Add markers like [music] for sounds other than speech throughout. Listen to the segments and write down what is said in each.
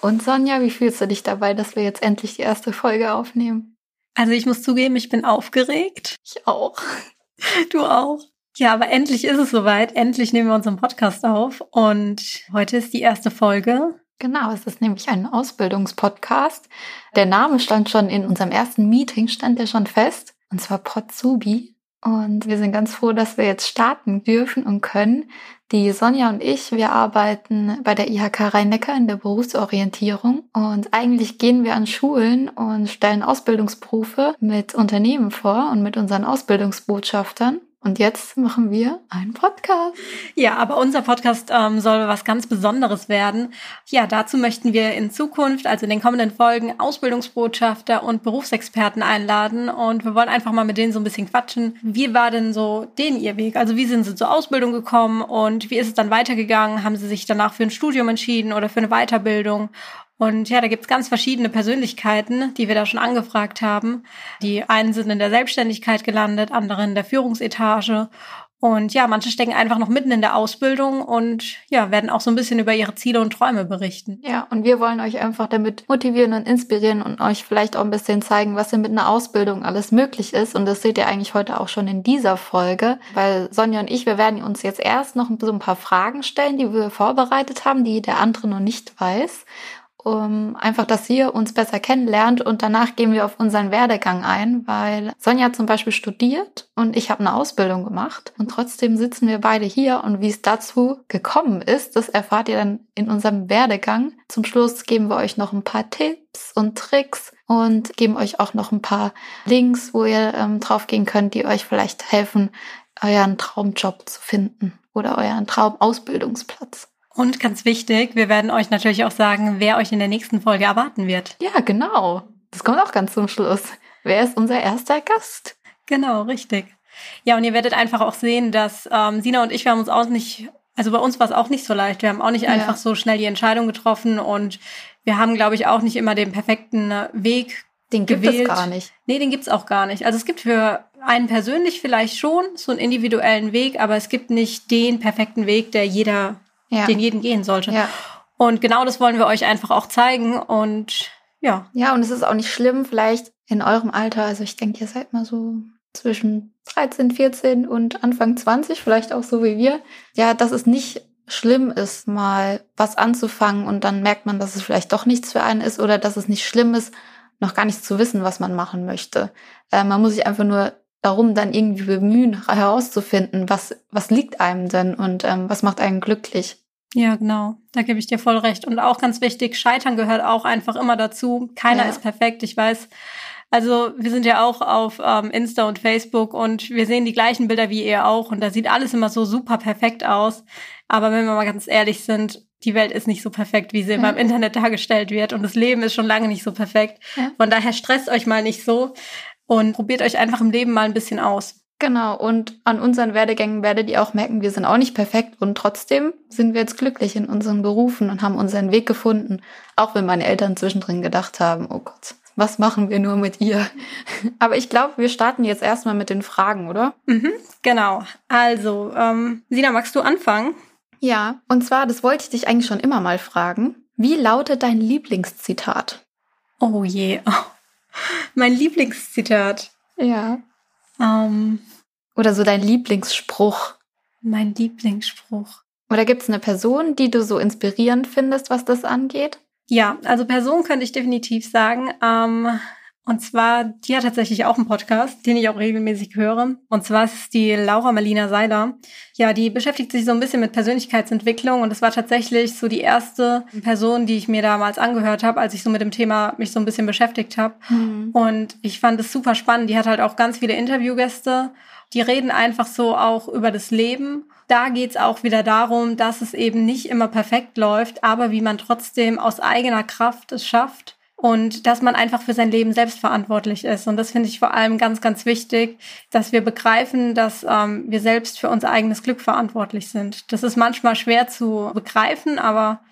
Und Sonja, wie fühlst du dich dabei, dass wir jetzt endlich die erste Folge aufnehmen? Also ich muss zugeben, ich bin aufgeregt. Ich auch. [laughs] Du auch. Ja, aber endlich ist es soweit. Endlich nehmen wir unseren Podcast auf. Und heute ist die erste Folge. Genau, es ist nämlich ein Ausbildungspodcast. Der Name stand schon in unserem ersten Meeting, stand der schon fest. Und zwar Potsubi. Und wir sind ganz froh, dass wir jetzt starten dürfen und können. Die Sonja und ich, wir arbeiten bei der IHK Rhein-Neckar in der Berufsorientierung und eigentlich gehen wir an Schulen und stellen Ausbildungsberufe mit Unternehmen vor und mit unseren Ausbildungsbotschaftern. Und jetzt machen wir einen Podcast. Ja, aber unser Podcast ähm, soll was ganz Besonderes werden. Ja, dazu möchten wir in Zukunft, also in den kommenden Folgen, Ausbildungsbotschafter und Berufsexperten einladen. Und wir wollen einfach mal mit denen so ein bisschen quatschen. Wie war denn so denen ihr Weg? Also wie sind sie zur Ausbildung gekommen und wie ist es dann weitergegangen? Haben sie sich danach für ein Studium entschieden oder für eine Weiterbildung? Und ja, da gibt's ganz verschiedene Persönlichkeiten, die wir da schon angefragt haben. Die einen sind in der Selbstständigkeit gelandet, andere in der Führungsetage. Und ja, manche stecken einfach noch mitten in der Ausbildung und ja, werden auch so ein bisschen über ihre Ziele und Träume berichten. Ja, und wir wollen euch einfach damit motivieren und inspirieren und euch vielleicht auch ein bisschen zeigen, was denn mit einer Ausbildung alles möglich ist. Und das seht ihr eigentlich heute auch schon in dieser Folge, weil Sonja und ich, wir werden uns jetzt erst noch so ein paar Fragen stellen, die wir vorbereitet haben, die der andere noch nicht weiß um einfach, dass ihr uns besser kennenlernt und danach gehen wir auf unseren Werdegang ein, weil Sonja zum Beispiel studiert und ich habe eine Ausbildung gemacht und trotzdem sitzen wir beide hier und wie es dazu gekommen ist, das erfahrt ihr dann in unserem Werdegang. Zum Schluss geben wir euch noch ein paar Tipps und Tricks und geben euch auch noch ein paar Links, wo ihr ähm, draufgehen könnt, die euch vielleicht helfen, euren Traumjob zu finden oder euren Traumausbildungsplatz. Und ganz wichtig, wir werden euch natürlich auch sagen, wer euch in der nächsten Folge erwarten wird. Ja, genau. Das kommt auch ganz zum Schluss. Wer ist unser erster Gast? Genau, richtig. Ja, und ihr werdet einfach auch sehen, dass ähm, Sina und ich, wir haben uns auch nicht, also bei uns war es auch nicht so leicht. Wir haben auch nicht ja. einfach so schnell die Entscheidung getroffen und wir haben, glaube ich, auch nicht immer den perfekten Weg den gibt gewählt. es gar nicht. Nee, den gibt's auch gar nicht. Also es gibt für einen persönlich vielleicht schon so einen individuellen Weg, aber es gibt nicht den perfekten Weg, der jeder ja. den jeden gehen sollte. Ja. Und genau das wollen wir euch einfach auch zeigen und ja. Ja, und es ist auch nicht schlimm, vielleicht in eurem Alter, also ich denke, ihr seid mal so zwischen 13, 14 und Anfang 20, vielleicht auch so wie wir, ja, dass es nicht schlimm ist, mal was anzufangen und dann merkt man, dass es vielleicht doch nichts für einen ist oder dass es nicht schlimm ist, noch gar nicht zu wissen, was man machen möchte. Äh, man muss sich einfach nur darum dann irgendwie bemühen, herauszufinden, was, was liegt einem denn und ähm, was macht einen glücklich. Ja, genau. Da gebe ich dir voll recht. Und auch ganz wichtig, Scheitern gehört auch einfach immer dazu. Keiner ja. ist perfekt. Ich weiß, also wir sind ja auch auf ähm, Insta und Facebook und wir sehen die gleichen Bilder wie ihr auch. Und da sieht alles immer so super perfekt aus. Aber wenn wir mal ganz ehrlich sind, die Welt ist nicht so perfekt, wie sie ja. immer im Internet dargestellt wird. Und das Leben ist schon lange nicht so perfekt. Ja. Von daher stresst euch mal nicht so und probiert euch einfach im Leben mal ein bisschen aus. Genau, und an unseren Werdegängen werdet ihr auch merken, wir sind auch nicht perfekt und trotzdem sind wir jetzt glücklich in unseren Berufen und haben unseren Weg gefunden, auch wenn meine Eltern zwischendrin gedacht haben, oh Gott, was machen wir nur mit ihr? [laughs] Aber ich glaube, wir starten jetzt erstmal mit den Fragen, oder? Mhm, genau. Also, ähm, Sina, magst du anfangen? Ja, und zwar, das wollte ich dich eigentlich schon immer mal fragen. Wie lautet dein Lieblingszitat? Oh je. Oh. Mein Lieblingszitat. Ja. Ähm, Oder so dein Lieblingsspruch. Mein Lieblingsspruch. Oder gibt es eine Person, die du so inspirierend findest, was das angeht? Ja, also Person könnte ich definitiv sagen. Ähm, und zwar, die hat tatsächlich auch einen Podcast, den ich auch regelmäßig höre. Und zwar ist es die Laura Marlina Seiler. Ja, die beschäftigt sich so ein bisschen mit Persönlichkeitsentwicklung und es war tatsächlich so die erste Person, die ich mir damals angehört habe, als ich so mit dem Thema mich so ein bisschen beschäftigt habe. Mhm. Und ich fand es super spannend. Die hat halt auch ganz viele Interviewgäste. Die reden einfach so auch über das Leben. Da geht's auch wieder darum, dass es eben nicht immer perfekt läuft, aber wie man trotzdem aus eigener Kraft es schafft, und dass man einfach für sein Leben selbst verantwortlich ist. Und das finde ich vor allem ganz, ganz wichtig, dass wir begreifen, dass ähm, wir selbst für unser eigenes Glück verantwortlich sind. Das ist manchmal schwer zu begreifen, aber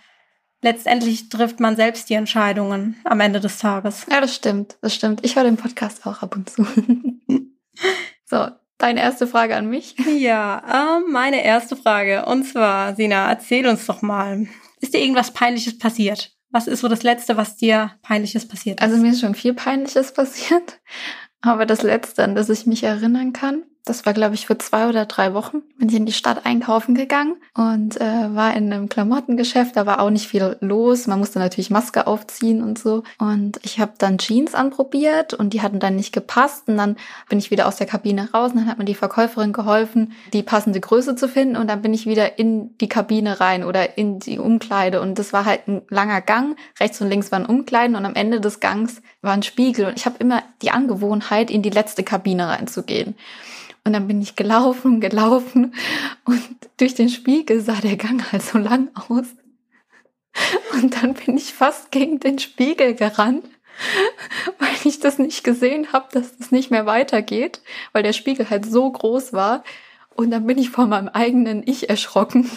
letztendlich trifft man selbst die Entscheidungen am Ende des Tages. Ja, das stimmt, das stimmt. Ich höre den Podcast auch ab und zu. [laughs] so, deine erste Frage an mich. Ja, äh, meine erste Frage. Und zwar, Sina, erzähl uns doch mal. Ist dir irgendwas Peinliches passiert? Was ist so das Letzte, was dir peinliches passiert ist? Also mir ist schon viel peinliches passiert, aber das Letzte, an das ich mich erinnern kann, das war, glaube ich, für zwei oder drei Wochen, bin ich in die Stadt einkaufen gegangen und äh, war in einem Klamottengeschäft. Da war auch nicht viel los. Man musste natürlich Maske aufziehen und so. Und ich habe dann Jeans anprobiert und die hatten dann nicht gepasst. Und dann bin ich wieder aus der Kabine raus und dann hat mir die Verkäuferin geholfen, die passende Größe zu finden. Und dann bin ich wieder in die Kabine rein oder in die Umkleide. Und das war halt ein langer Gang. Rechts und links waren Umkleiden und am Ende des Gangs war ein Spiegel. Und ich habe immer die Angewohnheit, in die letzte Kabine reinzugehen. Und dann bin ich gelaufen, gelaufen und durch den Spiegel sah der Gang halt so lang aus. Und dann bin ich fast gegen den Spiegel gerannt, weil ich das nicht gesehen habe, dass das nicht mehr weitergeht, weil der Spiegel halt so groß war. Und dann bin ich vor meinem eigenen Ich erschrocken.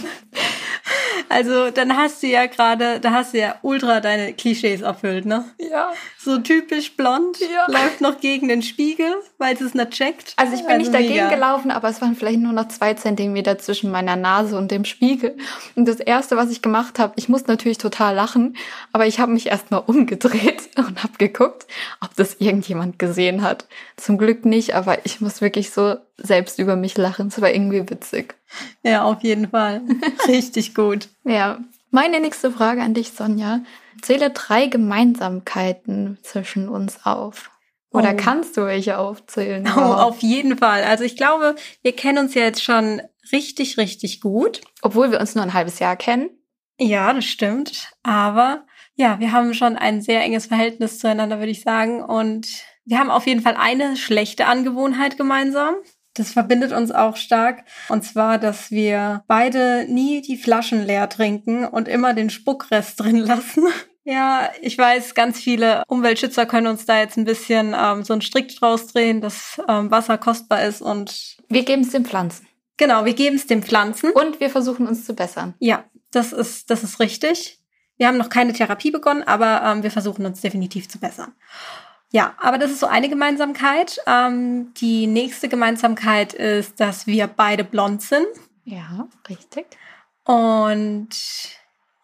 Also dann hast du ja gerade, da hast du ja ultra deine Klischees erfüllt, ne? Ja. So typisch blond, ja. läuft noch gegen den Spiegel, weil es es nicht checkt. Also ich bin also nicht dagegen mega. gelaufen, aber es waren vielleicht nur noch zwei Zentimeter zwischen meiner Nase und dem Spiegel. Und das Erste, was ich gemacht habe, ich musste natürlich total lachen, aber ich habe mich erstmal umgedreht [laughs] und habe geguckt, ob das irgendjemand gesehen hat. Zum Glück nicht, aber ich muss wirklich so selbst über mich lachen. Es war irgendwie witzig. Ja, auf jeden Fall. [laughs] Richtig gut. Ja. Meine nächste Frage an dich, Sonja. Zähle drei Gemeinsamkeiten zwischen uns auf. Oder oh. kannst du welche aufzählen? [laughs] Oh, auf jeden Fall. Also ich glaube, wir kennen uns ja jetzt schon richtig, richtig gut. Obwohl wir uns nur ein halbes Jahr kennen. Ja, das stimmt. Aber ja, wir haben schon ein sehr enges Verhältnis zueinander, würde ich sagen. Und wir haben auf jeden Fall eine schlechte Angewohnheit gemeinsam. Das verbindet uns auch stark. Und zwar, dass wir beide nie die Flaschen leer trinken und immer den Spuckrest [laughs] drin lassen. Ja, ich weiß, ganz viele Umweltschützer können uns da jetzt ein bisschen ähm, so einen Strick draus drehen, dass ähm, Wasser kostbar ist und. Wir geben es den Pflanzen. Genau, wir geben es den Pflanzen. Und wir versuchen uns zu bessern. Ja, das ist, das ist richtig. Wir haben noch keine Therapie begonnen, aber ähm, wir versuchen uns definitiv zu bessern. Ja, aber das ist so eine Gemeinsamkeit. Ähm, die nächste Gemeinsamkeit ist, dass wir beide blond sind. Ja, richtig. Und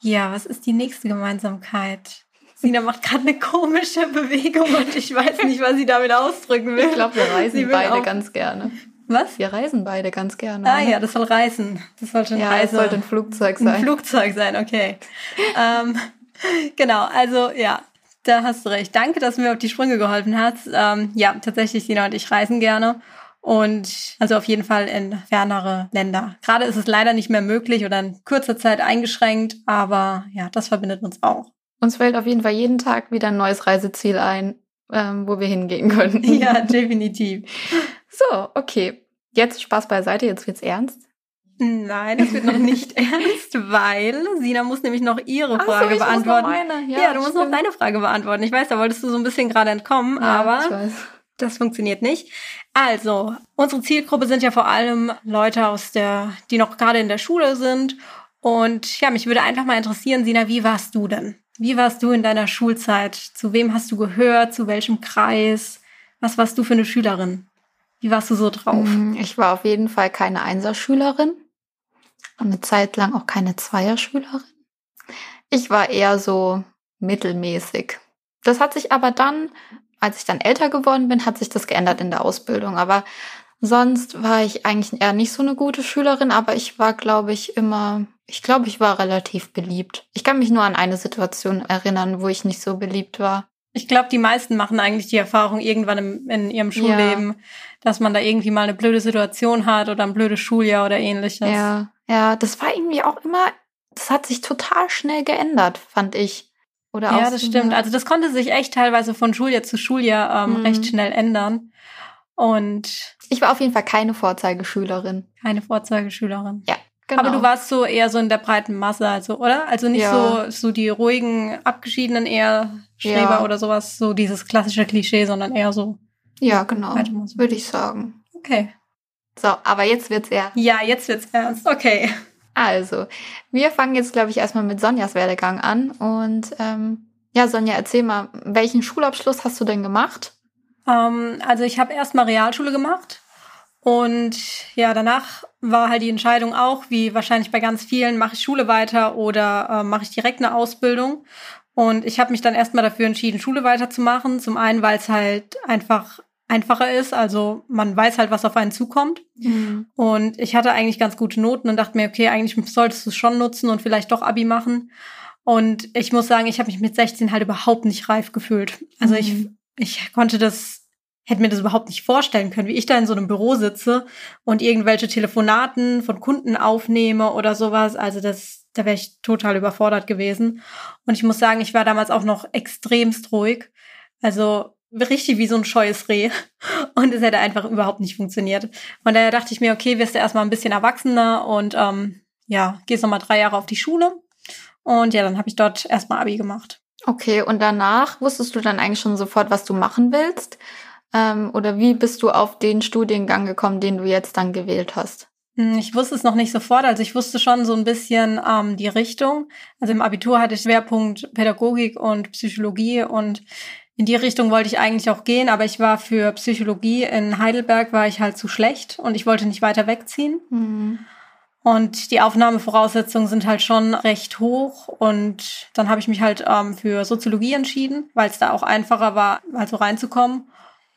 ja, was ist die nächste Gemeinsamkeit? Sina macht gerade eine komische Bewegung und ich weiß nicht, was sie damit ausdrücken will. Ich glaube, wir reisen beide ganz gerne. Was? Wir reisen beide ganz gerne. Ah ja, das soll reisen. Das sollte ein ja, Reise. es sollte ein Flugzeug sein. Ein Flugzeug sein, okay. ähm, genau, also ja, da hast du recht. Danke, dass du mir auf die Sprünge geholfen hast. Ähm, ja, tatsächlich, Sina und ich reisen gerne. Und also auf jeden Fall in fernere Länder. Gerade ist es leider nicht mehr möglich oder in kurzer Zeit eingeschränkt, aber ja, das verbindet uns auch. Uns fällt auf jeden Fall jeden Tag wieder ein neues Reiseziel ein, ähm, wo wir hingehen können. [laughs] Ja, definitiv. [laughs] so, okay. Jetzt Spaß beiseite, jetzt wird's ernst. Nein, es wird noch nicht [laughs] ernst, weil Sina muss nämlich noch ihre Frage so, beantworten. Ja, ja, du musst noch deine Frage beantworten. Ich weiß, da wolltest du so ein bisschen gerade entkommen, ja, aber das funktioniert nicht. Also, unsere Zielgruppe sind ja vor allem Leute aus der, die noch gerade in der Schule sind. Und ja, mich würde einfach mal interessieren, Sina, wie warst du denn? Wie warst du in deiner Schulzeit? Zu wem hast du gehört? Zu welchem Kreis? Was warst du für eine Schülerin? Wie warst du so drauf? Mm, ich war auf jeden Fall keine Einserschülerin eine Zeit lang auch keine Zweierschülerin. Ich war eher so mittelmäßig. Das hat sich aber dann, als ich dann älter geworden bin, hat sich das geändert in der Ausbildung. Aber sonst war ich eigentlich eher nicht so eine gute Schülerin, aber ich war, glaube ich, immer, ich glaube, ich war relativ beliebt. Ich kann mich nur an eine Situation erinnern, wo ich nicht so beliebt war. Ich glaube, die meisten machen eigentlich die Erfahrung irgendwann im, in ihrem Schulleben, ja. dass man da irgendwie mal eine blöde Situation hat oder ein blödes Schuljahr oder ähnliches. Ja, ja, das war irgendwie auch immer, das hat sich total schnell geändert, fand ich. Oder ja, das stimmt. Also das konnte sich echt teilweise von Schuljahr zu Schuljahr ähm, mhm. recht schnell ändern. Und ich war auf jeden Fall keine Vorzeigeschülerin. Keine Vorzeigeschülerin. Ja. Genau. Aber du warst so eher so in der breiten Masse, also, oder? Also nicht ja. so, so die ruhigen, abgeschiedenen eher Streber ja. oder sowas, so dieses klassische Klischee, sondern eher so. Ja, genau. Würde ich sagen. Okay. So, aber jetzt wird's ernst. Ja, jetzt wird's ernst. Okay. Also, wir fangen jetzt, glaube ich, erstmal mit Sonjas Werdegang an. Und ähm, ja, Sonja, erzähl mal, welchen Schulabschluss hast du denn gemacht? Ähm, also ich habe erstmal Realschule gemacht und ja, danach war halt die Entscheidung auch, wie wahrscheinlich bei ganz vielen, mache ich Schule weiter oder äh, mache ich direkt eine Ausbildung. Und ich habe mich dann erstmal dafür entschieden, Schule weiterzumachen. Zum einen, weil es halt einfach einfacher ist. Also man weiß halt, was auf einen zukommt. Mhm. Und ich hatte eigentlich ganz gute Noten und dachte mir, okay, eigentlich solltest du es schon nutzen und vielleicht doch Abi machen. Und ich muss sagen, ich habe mich mit 16 halt überhaupt nicht reif gefühlt. Also mhm. ich, ich konnte das, hätte mir das überhaupt nicht vorstellen können, wie ich da in so einem Büro sitze und irgendwelche Telefonaten von Kunden aufnehme oder sowas. Also das, da wäre ich total überfordert gewesen. Und ich muss sagen, ich war damals auch noch extremst ruhig. Also richtig wie so ein scheues Reh. Und es hätte einfach überhaupt nicht funktioniert. Von daher dachte ich mir, okay, wirst du erstmal ein bisschen erwachsener und ähm, ja, gehst nochmal drei Jahre auf die Schule. Und ja, dann habe ich dort erstmal Abi gemacht. Okay, und danach wusstest du dann eigentlich schon sofort, was du machen willst? Ähm, oder wie bist du auf den Studiengang gekommen, den du jetzt dann gewählt hast? Hm, ich wusste es noch nicht sofort, also ich wusste schon so ein bisschen ähm, die Richtung. Also im Abitur hatte ich Schwerpunkt Pädagogik und Psychologie und in die Richtung wollte ich eigentlich auch gehen, aber ich war für Psychologie in Heidelberg war ich halt zu schlecht und ich wollte nicht weiter wegziehen. Mhm. Und die Aufnahmevoraussetzungen sind halt schon recht hoch. Und dann habe ich mich halt ähm, für Soziologie entschieden, weil es da auch einfacher war, also reinzukommen.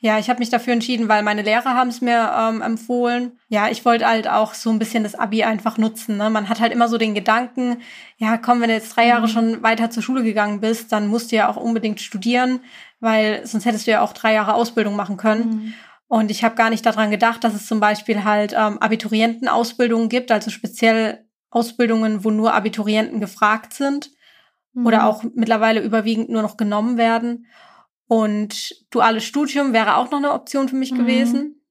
Ja, ich habe mich dafür entschieden, weil meine Lehrer haben es mir ähm, empfohlen. Ja, ich wollte halt auch so ein bisschen das Abi einfach nutzen. Ne? Man hat halt immer so den Gedanken, ja, komm, wenn du jetzt drei Jahre mhm. schon weiter zur Schule gegangen bist, dann musst du ja auch unbedingt studieren, weil sonst hättest du ja auch drei Jahre Ausbildung machen können. Mhm. Und ich habe gar nicht daran gedacht, dass es zum Beispiel halt ähm, Abiturientenausbildungen gibt, also speziell Ausbildungen, wo nur Abiturienten gefragt sind mhm. oder auch mittlerweile überwiegend nur noch genommen werden. Und duales Studium wäre auch noch eine Option für mich mhm. gewesen.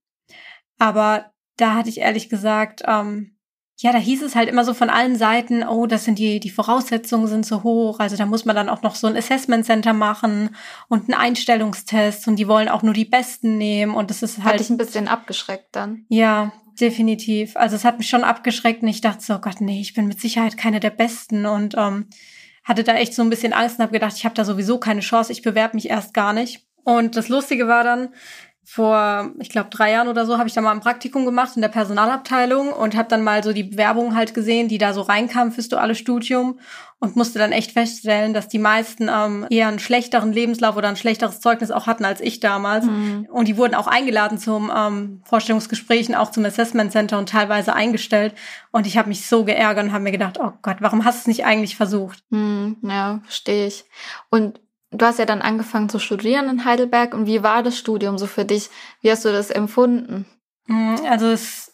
Aber da hatte ich ehrlich gesagt, ähm, ja, da hieß es halt immer so von allen Seiten, oh, das sind die, die Voraussetzungen sind so hoch. Also da muss man dann auch noch so ein Assessment Center machen und einen Einstellungstest und die wollen auch nur die Besten nehmen und das ist halt. Hat dich ein bisschen abgeschreckt dann. Ja, definitiv. Also es hat mich schon abgeschreckt und ich dachte so, oh Gott, nee, ich bin mit Sicherheit keine der Besten und ähm, hatte da echt so ein bisschen Angst und habe gedacht, ich habe da sowieso keine Chance, ich bewerbe mich erst gar nicht. Und das Lustige war dann, vor, ich glaube, drei Jahren oder so, habe ich da mal ein Praktikum gemacht in der Personalabteilung und habe dann mal so die Bewerbungen halt gesehen, die da so reinkamen fürs duale Studium und musste dann echt feststellen, dass die meisten ähm, eher einen schlechteren Lebenslauf oder ein schlechteres Zeugnis auch hatten als ich damals. Mhm. Und die wurden auch eingeladen zum ähm, Vorstellungsgesprächen, auch zum Assessment Center und teilweise eingestellt. Und ich habe mich so geärgert und habe mir gedacht, oh Gott, warum hast du es nicht eigentlich versucht? Mhm, ja, verstehe ich. Und du hast ja dann angefangen zu studieren in Heidelberg. Und wie war das Studium so für dich? Wie hast du das empfunden? Mm, also es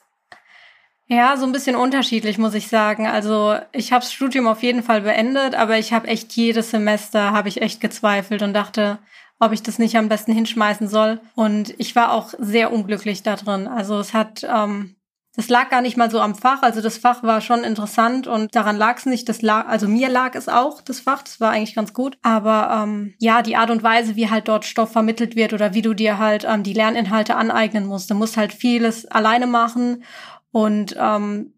ja, so ein bisschen unterschiedlich, muss ich sagen. Also ich habe das Studium auf jeden Fall beendet, aber ich habe echt jedes Semester, habe ich echt gezweifelt und dachte, ob ich das nicht am besten hinschmeißen soll. Und ich war auch sehr unglücklich da drin. Also es hat ähm, das lag gar nicht mal so am Fach. Also das Fach war schon interessant und daran lag es nicht. Das lag, also mir lag es auch, das Fach. Das war eigentlich ganz gut. Aber ähm, ja, die Art und Weise, wie halt dort Stoff vermittelt wird oder wie du dir halt ähm, die Lerninhalte aneignen musst. Du musst halt vieles alleine machen und ähm,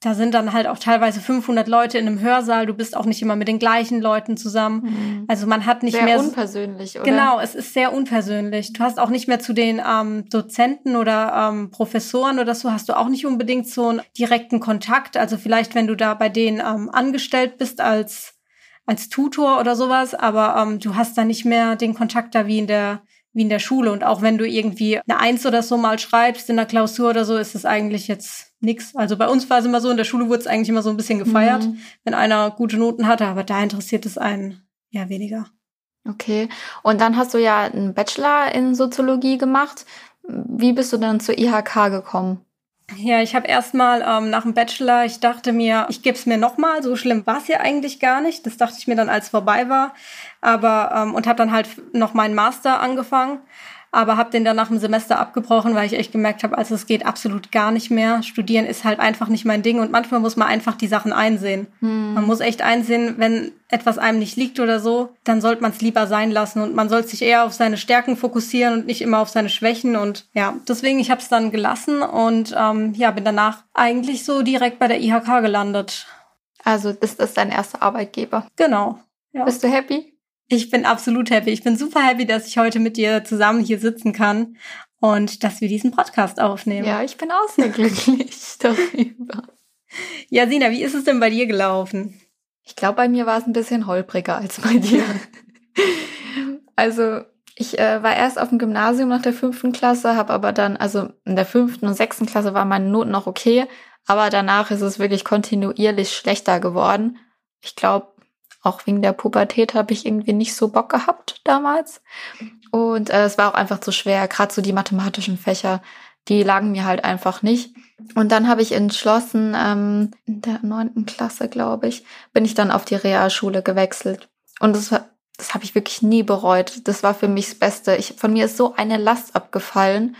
da sind dann halt auch teilweise 500 Leute in einem Hörsaal. Du bist auch nicht immer mit den gleichen Leuten zusammen. Mhm. Also man hat nicht sehr mehr. Sehr unpersönlich, oder? Genau, es ist sehr unpersönlich. Du hast auch nicht mehr zu den ähm, Dozenten oder ähm, Professoren oder so, hast du auch nicht unbedingt so einen direkten Kontakt. Also vielleicht, wenn du da bei denen ähm, angestellt bist als, als Tutor oder sowas, aber ähm, du hast da nicht mehr den Kontakt da wie in der wie in der Schule. Und auch wenn du irgendwie eine Eins oder so mal schreibst in der Klausur oder so, ist es eigentlich jetzt nix. Also bei uns war es immer so, in der Schule wurde es eigentlich immer so ein bisschen gefeiert, mhm. wenn einer gute Noten hatte, aber da interessiert es einen ja weniger. Okay. Und dann hast du ja einen Bachelor in Soziologie gemacht. Wie bist du dann zur IHK gekommen? Ja, ich habe erstmal ähm, nach dem Bachelor, ich dachte mir, ich gebe es mir nochmal. So schlimm war es ja eigentlich gar nicht. Das dachte ich mir dann, als vorbei war. Aber ähm, und habe dann halt noch meinen Master angefangen aber habe den dann nach dem Semester abgebrochen, weil ich echt gemerkt habe, also es geht absolut gar nicht mehr. Studieren ist halt einfach nicht mein Ding und manchmal muss man einfach die Sachen einsehen. Hm. Man muss echt einsehen, wenn etwas einem nicht liegt oder so, dann sollte man es lieber sein lassen und man sollte sich eher auf seine Stärken fokussieren und nicht immer auf seine Schwächen und ja, deswegen ich habe es dann gelassen und ähm, ja bin danach eigentlich so direkt bei der IHK gelandet. Also ist das dein erster Arbeitgeber? Genau. Ja. Bist du happy? Ich bin absolut happy. Ich bin super happy, dass ich heute mit dir zusammen hier sitzen kann und dass wir diesen Podcast aufnehmen. Ja, ich bin auch sehr glücklich [laughs] darüber. Ja, Sina, wie ist es denn bei dir gelaufen? Ich glaube, bei mir war es ein bisschen holpriger als bei dir. [laughs] also ich äh, war erst auf dem Gymnasium nach der fünften Klasse, habe aber dann, also in der fünften und sechsten Klasse waren meine Noten noch okay, aber danach ist es wirklich kontinuierlich schlechter geworden. Ich glaube, auch wegen der Pubertät habe ich irgendwie nicht so Bock gehabt damals. Und äh, es war auch einfach zu schwer, gerade so die mathematischen Fächer, die lagen mir halt einfach nicht. Und dann habe ich entschlossen, ähm, in der neunten Klasse, glaube ich, bin ich dann auf die Realschule gewechselt. Und das, das habe ich wirklich nie bereut. Das war für mich das Beste. Ich, von mir ist so eine Last abgefallen.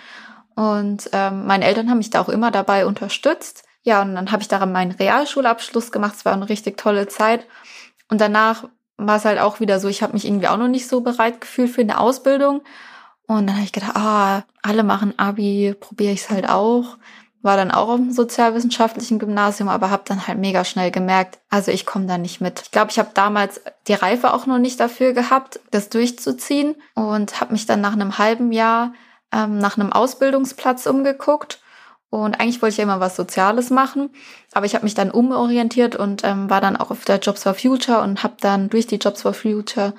Und ähm, meine Eltern haben mich da auch immer dabei unterstützt. Ja, und dann habe ich daran meinen Realschulabschluss gemacht. Es war eine richtig tolle Zeit. Und danach war es halt auch wieder so, ich habe mich irgendwie auch noch nicht so bereit gefühlt für eine Ausbildung. Und dann habe ich gedacht, ah, alle machen Abi, probiere ich es halt auch. War dann auch auf dem sozialwissenschaftlichen Gymnasium, aber habe dann halt mega schnell gemerkt, also ich komme da nicht mit. Ich glaube, ich habe damals die Reife auch noch nicht dafür gehabt, das durchzuziehen und habe mich dann nach einem halben Jahr ähm, nach einem Ausbildungsplatz umgeguckt und eigentlich wollte ich ja immer was Soziales machen, aber ich habe mich dann umorientiert und ähm, war dann auch auf der Jobs for Future und habe dann durch die Jobs for Future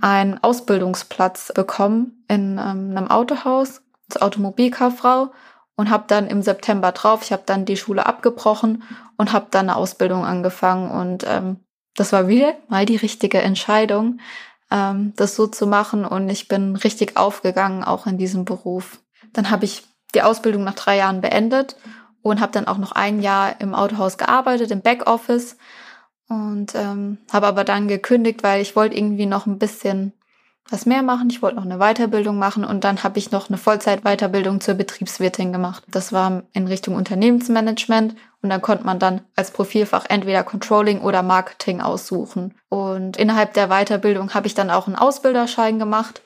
einen Ausbildungsplatz bekommen in ähm, einem Autohaus zur Automobilkauffrau und habe dann im September drauf, ich habe dann die Schule abgebrochen und habe dann eine Ausbildung angefangen und ähm, das war wieder mal die richtige Entscheidung, ähm, das so zu machen und ich bin richtig aufgegangen auch in diesem Beruf. Dann habe ich die Ausbildung nach drei Jahren beendet und habe dann auch noch ein Jahr im Autohaus gearbeitet, im Backoffice und ähm, habe aber dann gekündigt, weil ich wollte irgendwie noch ein bisschen was mehr machen. Ich wollte noch eine Weiterbildung machen und dann habe ich noch eine Vollzeit-Weiterbildung zur Betriebswirtin gemacht. Das war in Richtung Unternehmensmanagement und dann konnte man dann als Profilfach entweder Controlling oder Marketing aussuchen. Und innerhalb der Weiterbildung habe ich dann auch einen Ausbilderschein gemacht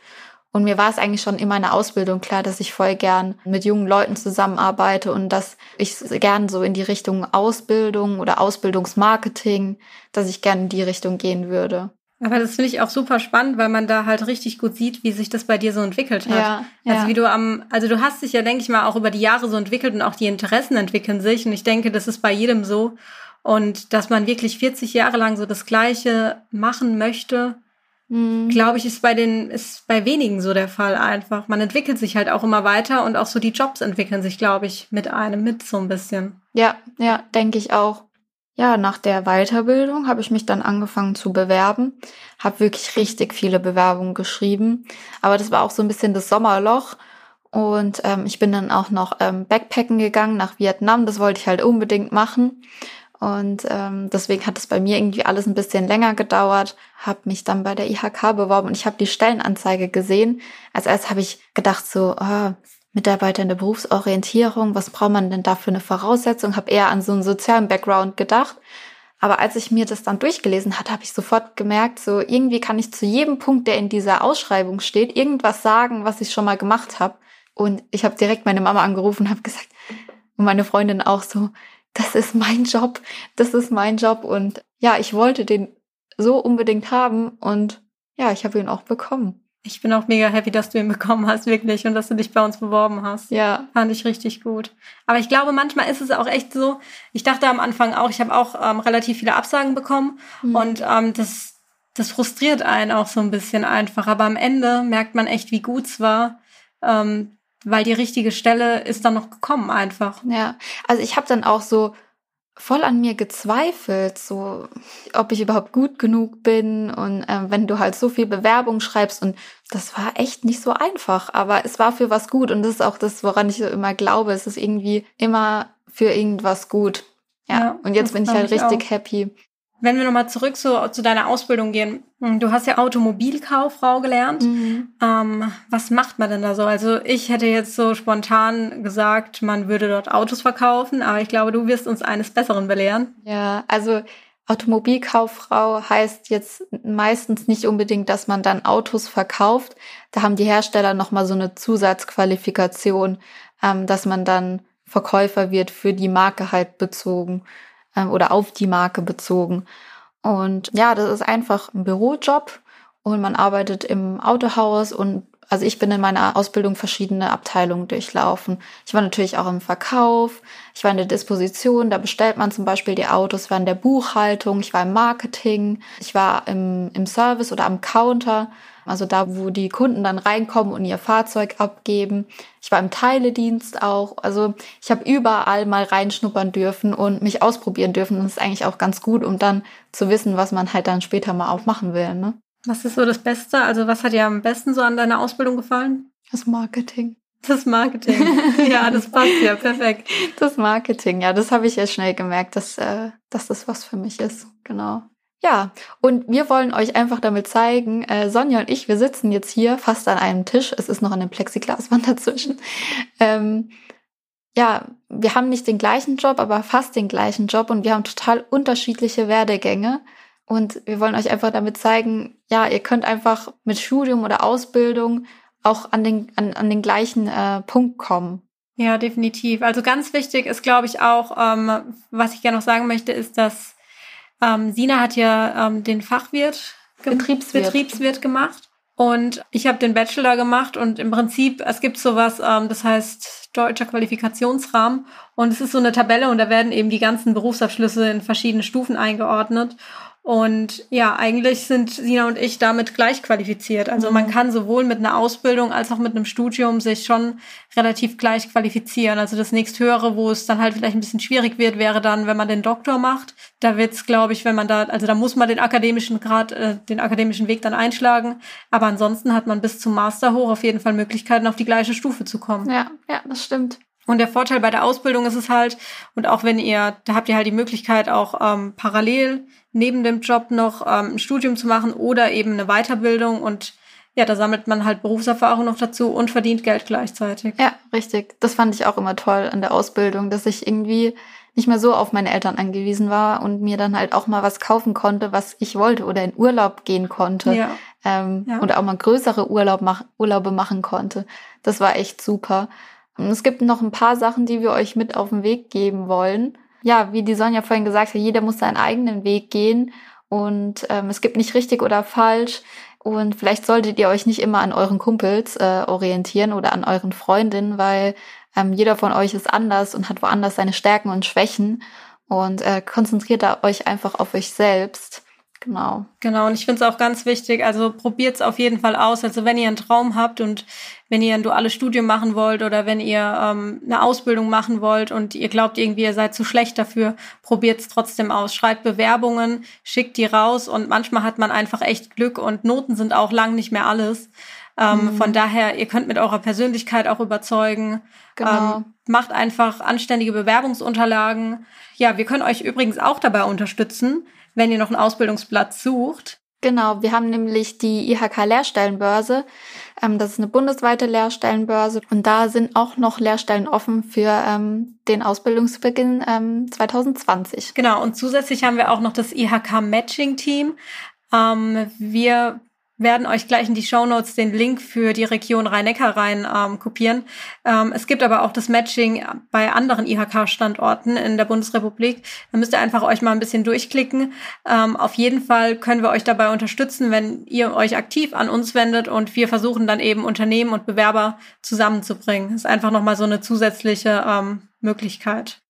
und mir war es eigentlich schon in meiner Ausbildung klar, dass ich voll gern mit jungen Leuten zusammenarbeite und dass ich gern so in die Richtung Ausbildung oder Ausbildungsmarketing, dass ich gern in die Richtung gehen würde. Aber das finde ich auch super spannend, weil man da halt richtig gut sieht, wie sich das bei dir so entwickelt hat. Ja, also ja. wie du am, also du hast dich ja, denke ich mal, auch über die Jahre so entwickelt und auch die Interessen entwickeln sich. Und ich denke, das ist bei jedem so. Und dass man wirklich 40 Jahre lang so das Gleiche machen möchte, Mhm. Glaube ich, ist bei den, ist bei wenigen so der Fall einfach. Man entwickelt sich halt auch immer weiter und auch so die Jobs entwickeln sich, glaube ich, mit einem mit so ein bisschen. Ja, ja, denke ich auch. Ja, nach der Weiterbildung habe ich mich dann angefangen zu bewerben, habe wirklich richtig viele Bewerbungen geschrieben, aber das war auch so ein bisschen das Sommerloch und ähm, ich bin dann auch noch ähm, Backpacken gegangen nach Vietnam, das wollte ich halt unbedingt machen und ähm, deswegen hat es bei mir irgendwie alles ein bisschen länger gedauert, habe mich dann bei der IHK beworben und ich habe die Stellenanzeige gesehen. Als erst habe ich gedacht so, oh, Mitarbeiter in der Berufsorientierung, was braucht man denn da für eine Voraussetzung? Habe eher an so einen sozialen Background gedacht. Aber als ich mir das dann durchgelesen hat, habe ich sofort gemerkt, so irgendwie kann ich zu jedem Punkt, der in dieser Ausschreibung steht, irgendwas sagen, was ich schon mal gemacht habe. Und ich habe direkt meine Mama angerufen und habe gesagt, und meine Freundin auch so, das ist mein Job, das ist mein Job und ja, ich wollte den so unbedingt haben und ja, ich habe ihn auch bekommen. Ich bin auch mega happy, dass du ihn bekommen hast, wirklich, und dass du dich bei uns beworben hast. Ja. Fand ich richtig gut. Aber ich glaube, manchmal ist es auch echt so, ich dachte am Anfang auch, ich habe auch ähm, relativ viele Absagen bekommen mhm. und ähm, das, das frustriert einen auch so ein bisschen einfach. Aber am Ende merkt man echt, wie gut es war, ähm, weil die richtige Stelle ist dann noch gekommen einfach. Ja, also ich habe dann auch so voll an mir gezweifelt, so ob ich überhaupt gut genug bin und äh, wenn du halt so viel Bewerbung schreibst und das war echt nicht so einfach, aber es war für was gut und das ist auch das, woran ich immer glaube, es ist irgendwie immer für irgendwas gut. Ja, ja und jetzt bin ich halt richtig auch. happy. Wenn wir nochmal zurück zu, zu deiner Ausbildung gehen. Hm, du hast ja Automobilkauffrau gelernt. Mhm. Ähm, was macht man denn da so? Also ich hätte jetzt so spontan gesagt, man würde dort Autos verkaufen, aber ich glaube, du wirst uns eines Besseren belehren. Ja, also Automobilkauffrau heißt jetzt meistens nicht unbedingt, dass man dann Autos verkauft. Da haben die Hersteller nochmal so eine Zusatzqualifikation, ähm, dass man dann Verkäufer wird für die Marke halt bezogen ähm, oder auf die Marke bezogen. Und ja, das ist einfach ein Bürojob und man arbeitet im Autohaus und also ich bin in meiner Ausbildung verschiedene Abteilungen durchlaufen. Ich war natürlich auch im Verkauf, ich war in der Disposition, da bestellt man zum Beispiel die Autos, war in der Buchhaltung, ich war im Marketing, ich war im, im Service oder am Counter, also da, wo die Kunden dann reinkommen und ihr Fahrzeug abgeben. Ich war im Teiledienst auch. Also ich habe überall mal reinschnuppern dürfen und mich ausprobieren dürfen. Und das ist eigentlich auch ganz gut, um dann zu wissen, was man halt dann später mal auch machen will. Ne? Was ist so das Beste? Also was hat dir am besten so an deiner Ausbildung gefallen? Das Marketing. Das Marketing. [laughs] ja, das passt ja perfekt. Das Marketing, ja, das habe ich ja schnell gemerkt, dass, äh, dass das was für mich ist. Genau. Ja, und wir wollen euch einfach damit zeigen, äh, Sonja und ich, wir sitzen jetzt hier fast an einem Tisch. Es ist noch eine Plexiglaswand dazwischen. Ähm, ja, wir haben nicht den gleichen Job, aber fast den gleichen Job und wir haben total unterschiedliche Werdegänge. Und wir wollen euch einfach damit zeigen, ja, ihr könnt einfach mit Studium oder Ausbildung auch an den, an, an den gleichen äh, Punkt kommen. Ja, definitiv. Also ganz wichtig ist, glaube ich, auch, ähm, was ich gerne noch sagen möchte, ist, dass ähm, Sina hat ja ähm, den Fachwirt, Betriebswirt. Betriebswirt gemacht. Und ich habe den Bachelor gemacht und im Prinzip, es gibt sowas, ähm, das heißt deutscher Qualifikationsrahmen. Und es ist so eine Tabelle und da werden eben die ganzen Berufsabschlüsse in verschiedene Stufen eingeordnet. Und ja, eigentlich sind Sina und ich damit gleich qualifiziert. Also man mhm. kann sowohl mit einer Ausbildung als auch mit einem Studium sich schon relativ gleich qualifizieren. Also das nächsthöhere, wo es dann halt vielleicht ein bisschen schwierig wird, wäre dann, wenn man den Doktor macht. Da wird's, glaube ich, wenn man da, also da muss man den akademischen Grad, äh, den akademischen Weg dann einschlagen. Aber ansonsten hat man bis zum Master hoch auf jeden Fall Möglichkeiten, auf die gleiche Stufe zu kommen. Ja, ja, das stimmt. Und der Vorteil bei der Ausbildung ist es halt, und auch wenn ihr, da habt ihr halt die Möglichkeit, auch ähm, parallel neben dem Job noch ähm, ein Studium zu machen oder eben eine Weiterbildung und ja, da sammelt man halt Berufserfahrung noch dazu und verdient Geld gleichzeitig. Ja, richtig. Das fand ich auch immer toll an der Ausbildung, dass ich irgendwie nicht mehr so auf meine Eltern angewiesen war und mir dann halt auch mal was kaufen konnte, was ich wollte oder in Urlaub gehen konnte ja. Ähm, ja. und auch mal größere Urlaub mach, Urlaube machen konnte. Das war echt super. Und es gibt noch ein paar Sachen, die wir euch mit auf den Weg geben wollen. Ja, wie die Sonja vorhin gesagt hat, jeder muss seinen eigenen Weg gehen und ähm, es gibt nicht richtig oder falsch. Und vielleicht solltet ihr euch nicht immer an euren Kumpels äh, orientieren oder an euren Freundinnen, weil ähm, jeder von euch ist anders und hat woanders seine Stärken und Schwächen. Und äh, konzentriert da euch einfach auf euch selbst. Genau. Genau, und ich finde es auch ganz wichtig, also probiert es auf jeden Fall aus. Also wenn ihr einen Traum habt und wenn ihr ein duales Studium machen wollt oder wenn ihr ähm, eine Ausbildung machen wollt und ihr glaubt irgendwie, ihr seid zu schlecht dafür, probiert es trotzdem aus. Schreibt Bewerbungen, schickt die raus und manchmal hat man einfach echt Glück und Noten sind auch lang nicht mehr alles. Ähm, mhm. Von daher, ihr könnt mit eurer Persönlichkeit auch überzeugen. Genau. Ähm, macht einfach anständige Bewerbungsunterlagen. Ja, wir können euch übrigens auch dabei unterstützen wenn ihr noch einen Ausbildungsplatz sucht. Genau, wir haben nämlich die IHK Lehrstellenbörse. Ähm, das ist eine bundesweite Lehrstellenbörse und da sind auch noch Lehrstellen offen für ähm, den Ausbildungsbeginn ähm, 2020. Genau, und zusätzlich haben wir auch noch das IHK Matching Team. Ähm, wir werden euch gleich in die Show Notes den Link für die Region Rhein-Neckar rein ähm, kopieren. Ähm, es gibt aber auch das Matching bei anderen IHK-Standorten in der Bundesrepublik. Da müsst ihr einfach euch mal ein bisschen durchklicken. Ähm, auf jeden Fall können wir euch dabei unterstützen, wenn ihr euch aktiv an uns wendet und wir versuchen dann eben Unternehmen und Bewerber zusammenzubringen. Das ist einfach nochmal so eine zusätzliche ähm, Möglichkeit.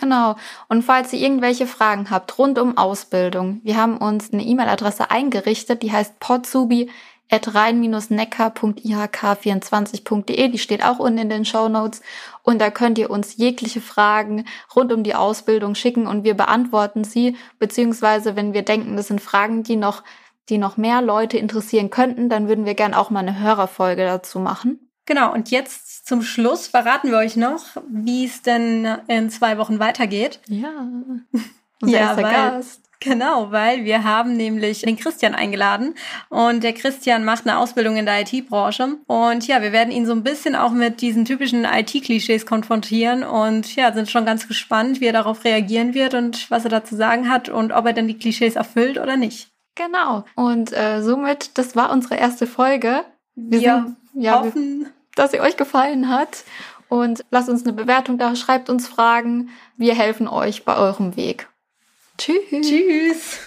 Genau. Und falls ihr irgendwelche Fragen habt rund um Ausbildung, wir haben uns eine E-Mail-Adresse eingerichtet, die heißt potsubi rhein-neckar.ihk24.de, die steht auch unten in den Show Notes. Und da könnt ihr uns jegliche Fragen rund um die Ausbildung schicken und wir beantworten sie, beziehungsweise wenn wir denken, das sind Fragen, die noch, die noch mehr Leute interessieren könnten, dann würden wir gern auch mal eine Hörerfolge dazu machen. Genau, und jetzt zum Schluss verraten wir euch noch, wie es denn in zwei Wochen weitergeht. Ja. [laughs] Unser ja, weil, Gast. Genau, weil wir haben nämlich den Christian eingeladen und der Christian macht eine Ausbildung in der IT-Branche und ja, wir werden ihn so ein bisschen auch mit diesen typischen IT-Klischees konfrontieren und ja, sind schon ganz gespannt, wie er darauf reagieren wird und was er dazu sagen hat und ob er denn die Klischees erfüllt oder nicht. Genau. Und äh, somit, das war unsere erste Folge. Wir, wir sind, ja, hoffen, dass sie euch gefallen hat. Und lasst uns eine Bewertung da, schreibt uns Fragen. Wir helfen euch bei eurem Weg. Tschüss. Tschüss.